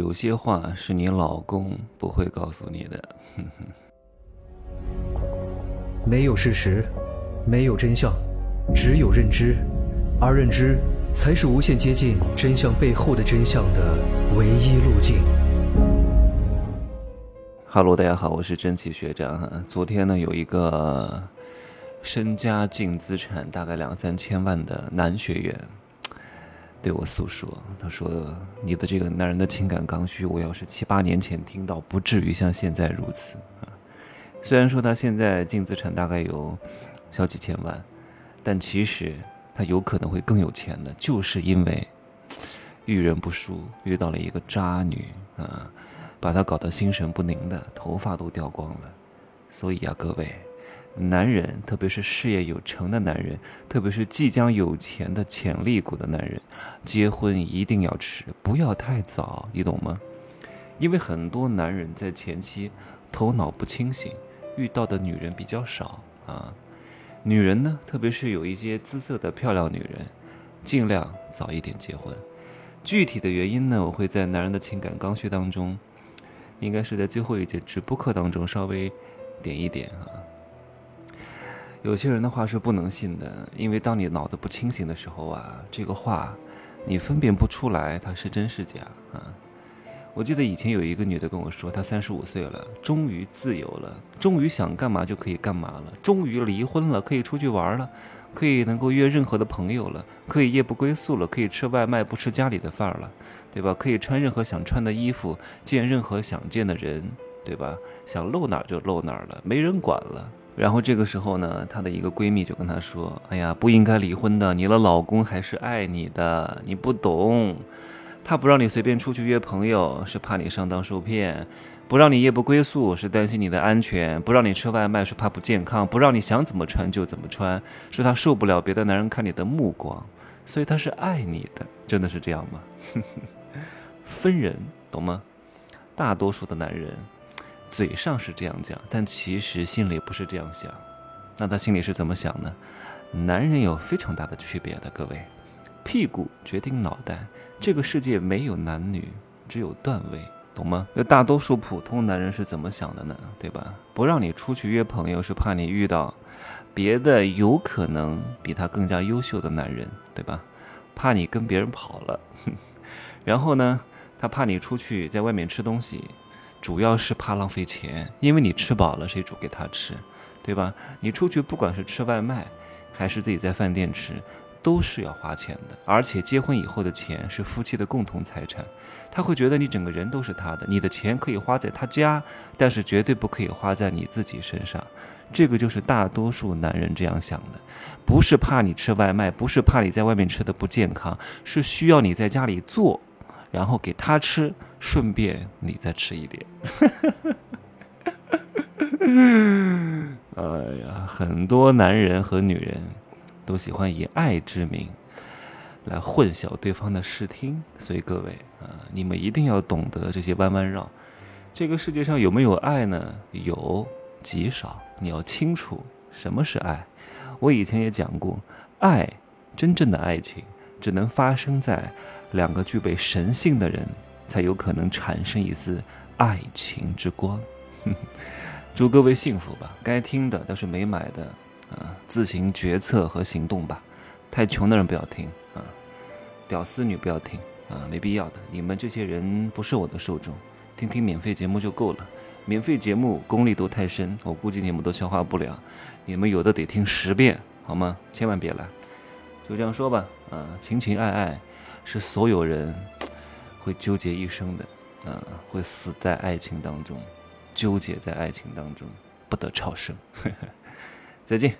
有些话是你老公不会告诉你的。哼哼。没有事实，没有真相，只有认知，而认知才是无限接近真相背后的真相的唯一路径。哈喽，大家好，我是真奇学长。昨天呢，有一个身家净资产大概两三千万的男学员。对我诉说，他说：“你的这个男人的情感刚需，我要是七八年前听到，不至于像现在如此啊。虽然说他现在净资产大概有小几千万，但其实他有可能会更有钱的，就是因为遇人不淑，遇到了一个渣女啊，把他搞得心神不宁的，头发都掉光了。所以啊，各位。”男人，特别是事业有成的男人，特别是即将有钱的潜力股的男人，结婚一定要迟，不要太早，你懂吗？因为很多男人在前期头脑不清醒，遇到的女人比较少啊。女人呢，特别是有一些姿色的漂亮女人，尽量早一点结婚。具体的原因呢，我会在男人的情感刚需当中，应该是在最后一节直播课当中稍微点一点啊。有些人的话是不能信的，因为当你脑子不清醒的时候啊，这个话你分辨不出来它是真是假啊。我记得以前有一个女的跟我说，她三十五岁了，终于自由了，终于想干嘛就可以干嘛了，终于离婚了，可以出去玩了，可以能够约任何的朋友了，可以夜不归宿了，可以吃外卖不吃家里的饭了，对吧？可以穿任何想穿的衣服，见任何想见的人，对吧？想露哪儿就露哪儿了，没人管了。然后这个时候呢，她的一个闺蜜就跟她说：“哎呀，不应该离婚的，你的老公还是爱你的，你不懂。他不让你随便出去约朋友，是怕你上当受骗；不让你夜不归宿，是担心你的安全；不让你吃外卖，是怕不健康；不让你想怎么穿就怎么穿，是他受不了别的男人看你的目光。所以他是爱你的，真的是这样吗？分人，懂吗？大多数的男人。”嘴上是这样讲，但其实心里不是这样想。那他心里是怎么想呢？男人有非常大的区别的，各位，屁股决定脑袋。这个世界没有男女，只有段位，懂吗？那大多数普通男人是怎么想的呢？对吧？不让你出去约朋友，是怕你遇到别的有可能比他更加优秀的男人，对吧？怕你跟别人跑了。然后呢，他怕你出去在外面吃东西。主要是怕浪费钱，因为你吃饱了，谁煮给他吃，对吧？你出去不管是吃外卖，还是自己在饭店吃，都是要花钱的。而且结婚以后的钱是夫妻的共同财产，他会觉得你整个人都是他的，你的钱可以花在他家，但是绝对不可以花在你自己身上。这个就是大多数男人这样想的，不是怕你吃外卖，不是怕你在外面吃的不健康，是需要你在家里做。然后给他吃，顺便你再吃一点。哎呀，很多男人和女人都喜欢以爱之名来混淆对方的视听，所以各位啊，你们一定要懂得这些弯弯绕。这个世界上有没有爱呢？有极少，你要清楚什么是爱。我以前也讲过，爱，真正的爱情只能发生在。两个具备神性的人，才有可能产生一丝爱情之光。祝各位幸福吧！该听的但是没买的啊，自行决策和行动吧。太穷的人不要听啊，屌丝女不要听啊，没必要的。你们这些人不是我的受众，听听免费节目就够了。免费节目功力都太深，我估计你们都消化不了。你们有的得听十遍，好吗？千万别来。就这样说吧，啊，情情爱爱。是所有人 会纠结一生的，啊，会死在爱情当中，纠结在爱情当中，不得超生。再见。